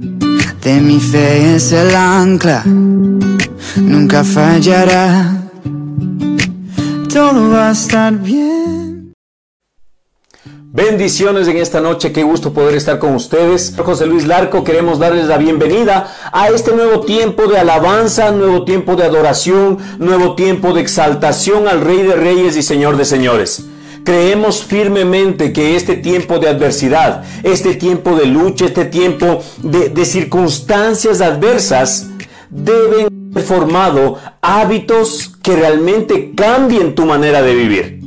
De mi fe es el ancla, nunca fallará. Todo va a estar bien. Bendiciones en esta noche, qué gusto poder estar con ustedes. José Luis Larco, queremos darles la bienvenida a este nuevo tiempo de alabanza, nuevo tiempo de adoración, nuevo tiempo de exaltación al Rey de Reyes y Señor de Señores. Creemos firmemente que este tiempo de adversidad, este tiempo de lucha, este tiempo de, circunstancias adversas, deben haber formado hábitos que realmente cambien tu manera de vivir.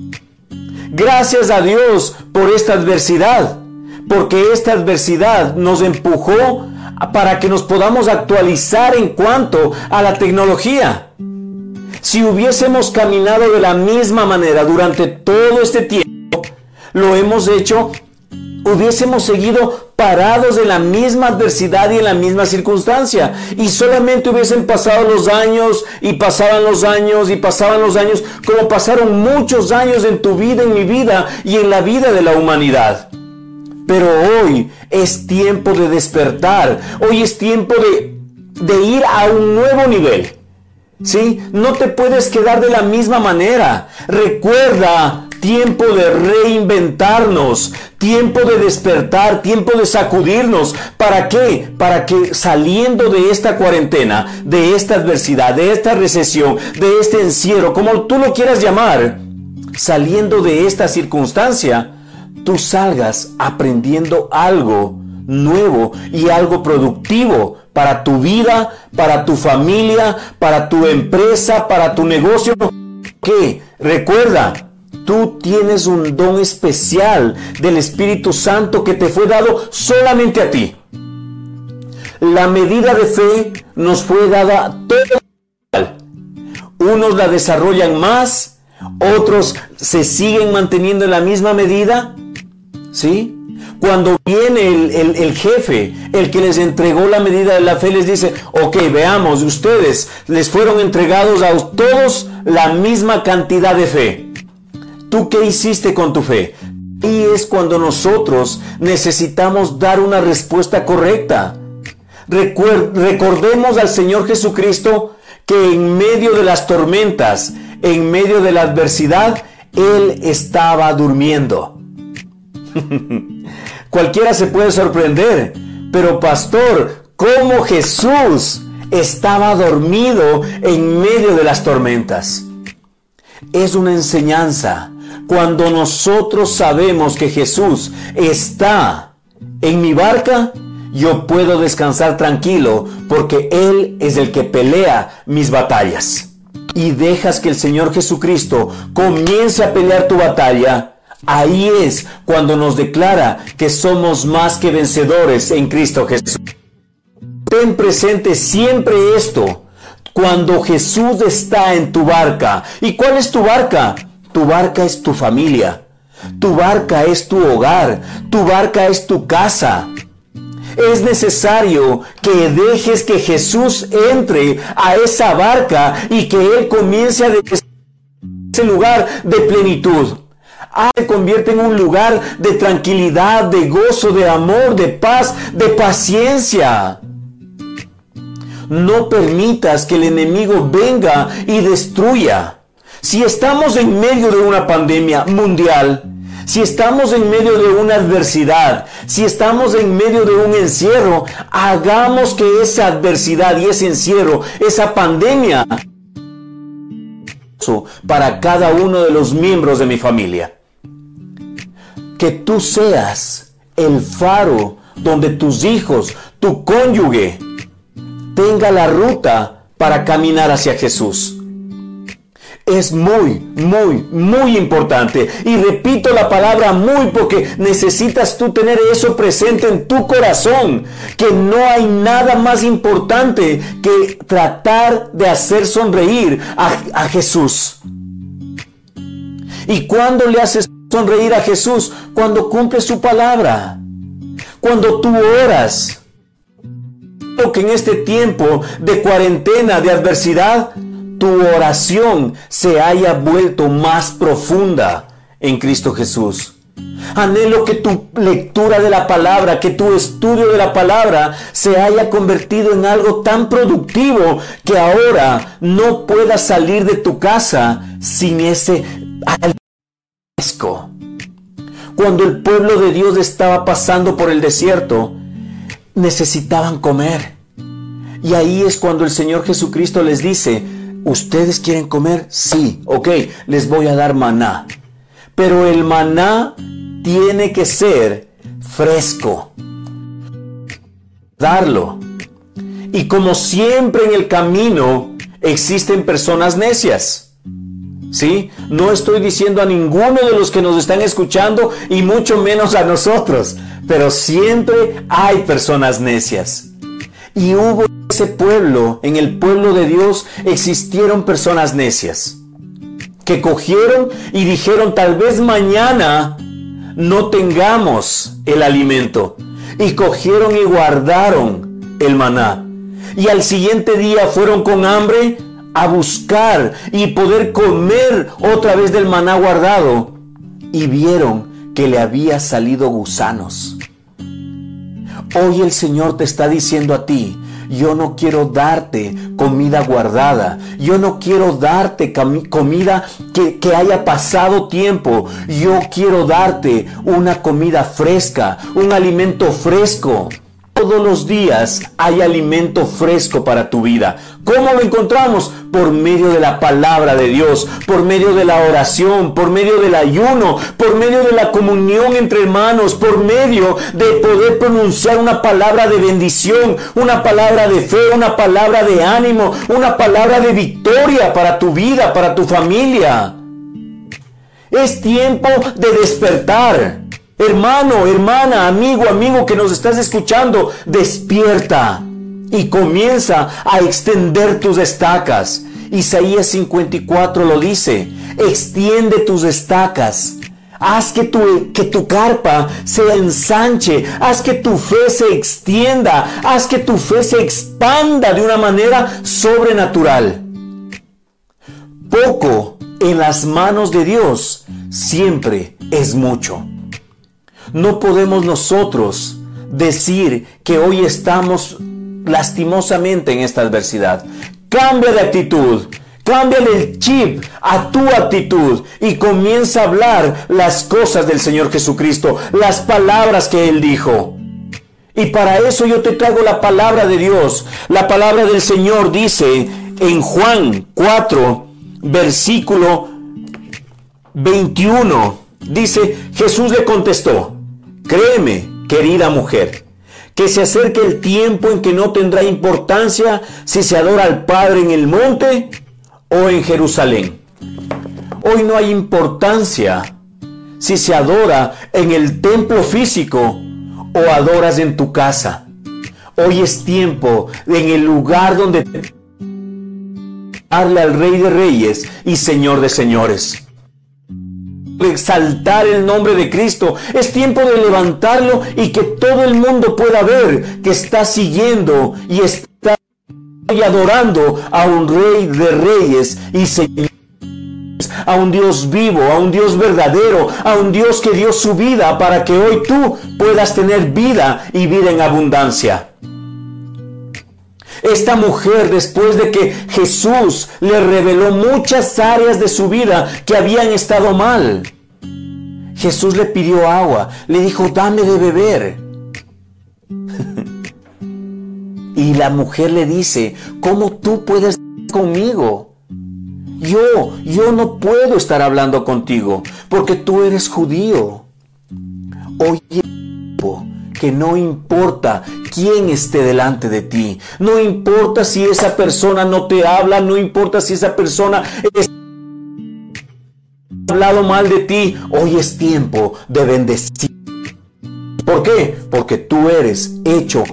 Gracias a Dios por esta adversidad, porque esta adversidad nos empujó para que nos podamos actualizar en cuanto a la tecnología. Si hubiésemos caminado de la misma manera durante todo este tiempo, lo hemos hecho, hubiésemos seguido parados en la misma adversidad y en la misma circunstancia. Y solamente hubiesen pasado los años y pasaban los años y pasaban los años, como pasaron muchos años en tu vida, en mi vida y en la vida de la humanidad. Pero hoy es tiempo de despertar, hoy es tiempo de, de ir a un nuevo nivel. ¿Sí? No te puedes quedar de la misma manera. Recuerda, tiempo de reinventarnos, tiempo de despertar, tiempo de sacudirnos. ¿Para qué? Para que saliendo de esta cuarentena, de esta adversidad, de esta recesión, de este encierro, como tú lo quieras llamar, saliendo de esta circunstancia, tú salgas aprendiendo algo nuevo y algo productivo para tu vida, para tu familia, para tu empresa, para tu negocio. Que recuerda, tú tienes un don especial del Espíritu Santo que te fue dado solamente a ti. La medida de fe nos fue dada toda. Unos la desarrollan más, otros se siguen manteniendo en la misma medida, ¿sí? Cuando viene el, jefe, el que les entregó la medida de la fe, les dice, ok, veamos, ustedes les fueron entregados a todos la misma cantidad de fe. ¿Tú qué hiciste con tu fe? Y es cuando nosotros necesitamos dar una respuesta correcta. recordemos al Señor Jesucristo que en medio de las tormentas, en medio de la adversidad, Él estaba durmiendo. Cualquiera se puede sorprender, pero pastor, ¿cómo Jesús estaba dormido en medio de las tormentas? Es una enseñanza. Cuando nosotros sabemos que Jesús está en mi barca, yo puedo descansar tranquilo porque Él es el que pelea mis batallas. Y dejas que el Señor Jesucristo comience a pelear tu batalla, Ahí es cuando nos declara que somos más que vencedores en Cristo Jesús. Ten presente siempre esto. Cuando Jesús está en tu barca. ¿Y cuál es tu barca? Tu barca es tu familia. Tu barca es tu hogar. Tu barca es tu casa. Es necesario que dejes que Jesús entre a esa barca y que Él comience a ese lugar de plenitud se convierte en un lugar de tranquilidad, de gozo, de amor, de paz, de paciencia. No permitas que el enemigo venga y destruya. Si estamos en medio de una pandemia mundial, si estamos en medio de una adversidad, si estamos en medio de un encierro, hagamos que esa adversidad y ese encierro, esa pandemia, para cada uno de los miembros de mi familia que tú seas el faro donde tus hijos, tu cónyuge, tenga la ruta para caminar hacia Jesús. Es muy, muy, muy importante. Y repito la palabra muy porque necesitas tú tener eso presente en tu corazón. Que no hay nada más importante que tratar de hacer sonreír a, a Jesús. Y cuando le haces sonreír a Jesús cuando cumple su palabra. Cuando tú oras. Que en este tiempo de cuarentena, de adversidad, tu oración se haya vuelto más profunda en Cristo Jesús. Anhelo que tu lectura de la palabra, que tu estudio de la palabra se haya convertido en algo tan productivo que ahora no puedas salir de tu casa sin ese Cuando el pueblo de Dios estaba pasando por el desierto, necesitaban comer. Y ahí es cuando el Señor Jesucristo les dice, ¿ustedes quieren comer? Sí, ok, les voy a dar maná. Pero el maná tiene que ser fresco. Darlo. Y como siempre en el camino existen personas necias. ¿Sí? No estoy diciendo a ninguno de los que nos están escuchando y mucho menos a nosotros, pero siempre hay personas necias. Y hubo ese pueblo, en el pueblo de Dios existieron personas necias que cogieron y dijeron tal vez mañana no tengamos el alimento. Y cogieron y guardaron el maná. Y al siguiente día fueron con hambre a buscar y poder comer otra vez del maná guardado. Y vieron que le había salido gusanos. Hoy el Señor te está diciendo a ti, yo no quiero darte comida guardada. Yo no quiero darte comida que, que haya pasado tiempo. Yo quiero darte una comida fresca, un alimento fresco. Todos los días hay alimento fresco para tu vida. ¿Cómo lo encontramos? Por medio de la palabra de Dios, por medio de la oración, por medio del ayuno, por medio de la comunión entre hermanos, por medio de poder pronunciar una palabra de bendición, una palabra de fe, una palabra de ánimo, una palabra de victoria para tu vida, para tu familia. Es tiempo de despertar. Hermano, hermana, amigo, amigo que nos estás escuchando, despierta y comienza a extender tus estacas. Isaías 54 lo dice, extiende tus estacas. Haz que tu, que tu carpa se ensanche, haz que tu fe se extienda, haz que tu fe se expanda de una manera sobrenatural. Poco en las manos de Dios siempre es mucho. No podemos nosotros decir que hoy estamos lastimosamente en esta adversidad. Cambia de actitud. Cambia el chip a tu actitud y comienza a hablar las cosas del Señor Jesucristo, las palabras que Él dijo. Y para eso yo te traigo la palabra de Dios. La palabra del Señor dice en Juan 4, versículo 21, dice, Jesús le contestó, Créeme, querida mujer, que se acerque el tiempo en que no tendrá importancia si se adora al Padre en el monte o en Jerusalén. Hoy no hay importancia si se adora en el templo físico o adoras en tu casa. Hoy es tiempo en el lugar donde darle al Rey de Reyes y Señor de Señores exaltar el nombre de Cristo. Es tiempo de levantarlo y que todo el mundo pueda ver que está siguiendo y está adorando a un rey de reyes y señores a un Dios vivo, a un Dios verdadero, a un Dios que dio su vida para que hoy tú puedas tener vida y vida en abundancia. Esta mujer, después de que Jesús le reveló muchas áreas de su vida que habían estado mal, Jesús le pidió agua, le dijo, dame de beber. y la mujer le dice, ¿cómo tú puedes conmigo? Yo, yo no puedo estar hablando contigo porque tú eres judío. Oye, que no importa quién esté delante de ti. No importa si esa persona no te habla, no importa si esa persona es hablado mal de ti. Hoy es tiempo de bendecir. ¿Por qué? Porque tú eres hecho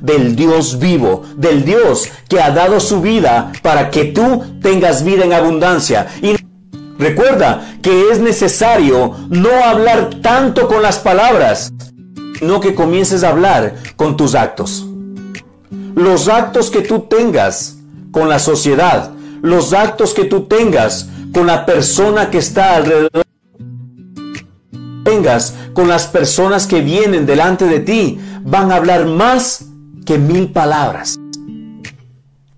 del Dios vivo, del Dios que ha dado su vida para que tú tengas vida en abundancia. Recuerda que es necesario no hablar tanto con las palabras, sino que comiences a hablar con tus actos. Los actos que tú tengas con la sociedad, los actos que tú tengas con la persona que está alrededor, tengas con las personas que vienen delante de ti van a hablar más que mil palabras.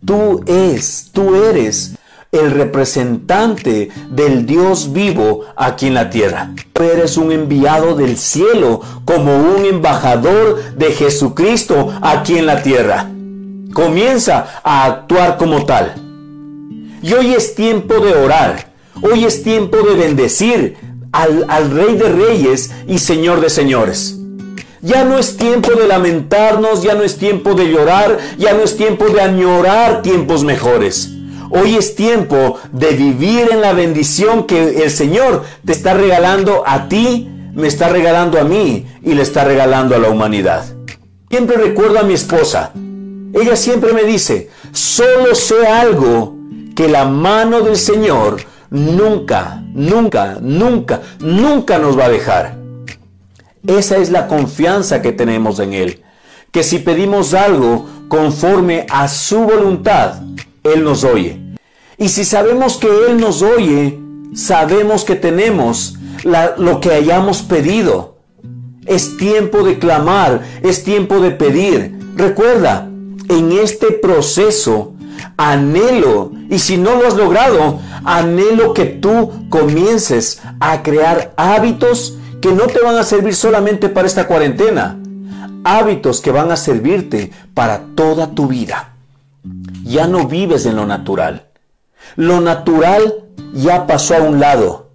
Tú es, tú eres el representante del Dios vivo aquí en la tierra. Tú eres un enviado del cielo como un embajador de Jesucristo aquí en la tierra. Comienza a actuar como tal. Y hoy es tiempo de orar. Hoy es tiempo de bendecir al, al Rey de Reyes y Señor de Señores. Ya no es tiempo de lamentarnos, ya no es tiempo de llorar, ya no es tiempo de añorar tiempos mejores. Hoy es tiempo de vivir en la bendición que el Señor te está regalando a ti, me está regalando a mí y le está regalando a la humanidad. Siempre recuerdo a mi esposa. Ella siempre me dice, solo sé algo que la mano del Señor nunca, nunca, nunca, nunca nos va a dejar. Esa es la confianza que tenemos en Él. Que si pedimos algo conforme a su voluntad, Él nos oye. Y si sabemos que Él nos oye, sabemos que tenemos lo que hayamos pedido. Es tiempo de clamar, es tiempo de pedir. Recuerda, en este proceso, anhelo, y si no lo has logrado, anhelo que tú comiences a crear hábitos que no te van a servir solamente para esta cuarentena, hábitos que van a servirte para toda tu vida. Ya no vives en lo natural. Lo natural ya pasó a un lado.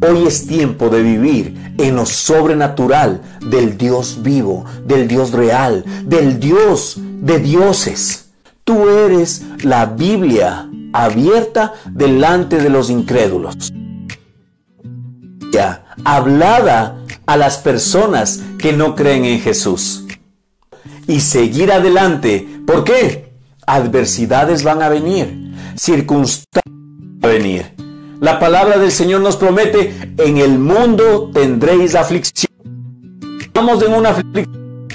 Hoy es tiempo de vivir en lo sobrenatural del Dios vivo, del Dios real, del Dios de dioses. Tú eres la Biblia abierta delante de los incrédulos hablada a las personas que no creen en Jesús. Y seguir adelante. ¿Por qué? Adversidades van a venir, circunstancias van a venir. La palabra del Señor nos promete, en el mundo tendréis aflicción. Estamos en una aflicción.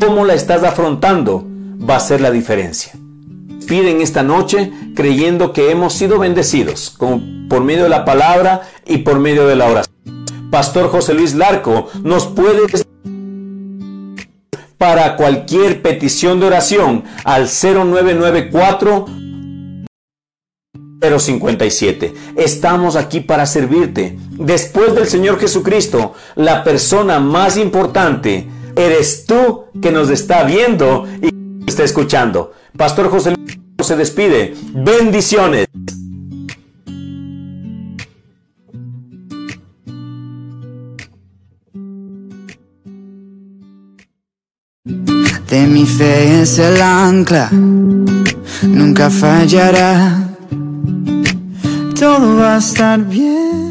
¿Cómo la estás afrontando? Va a ser la diferencia. Piden esta noche creyendo que hemos sido bendecidos por medio de la palabra y por medio de la oración. Pastor José Luis Larco nos puede para cualquier petición de oración al 0994 057. Estamos aquí para servirte. Después del Señor Jesucristo, la persona más importante eres tú que nos está viendo y está escuchando. Pastor José Luis se despide. Bendiciones. De mi fe es el ancla, nunca fallará. Todo va a estar bien.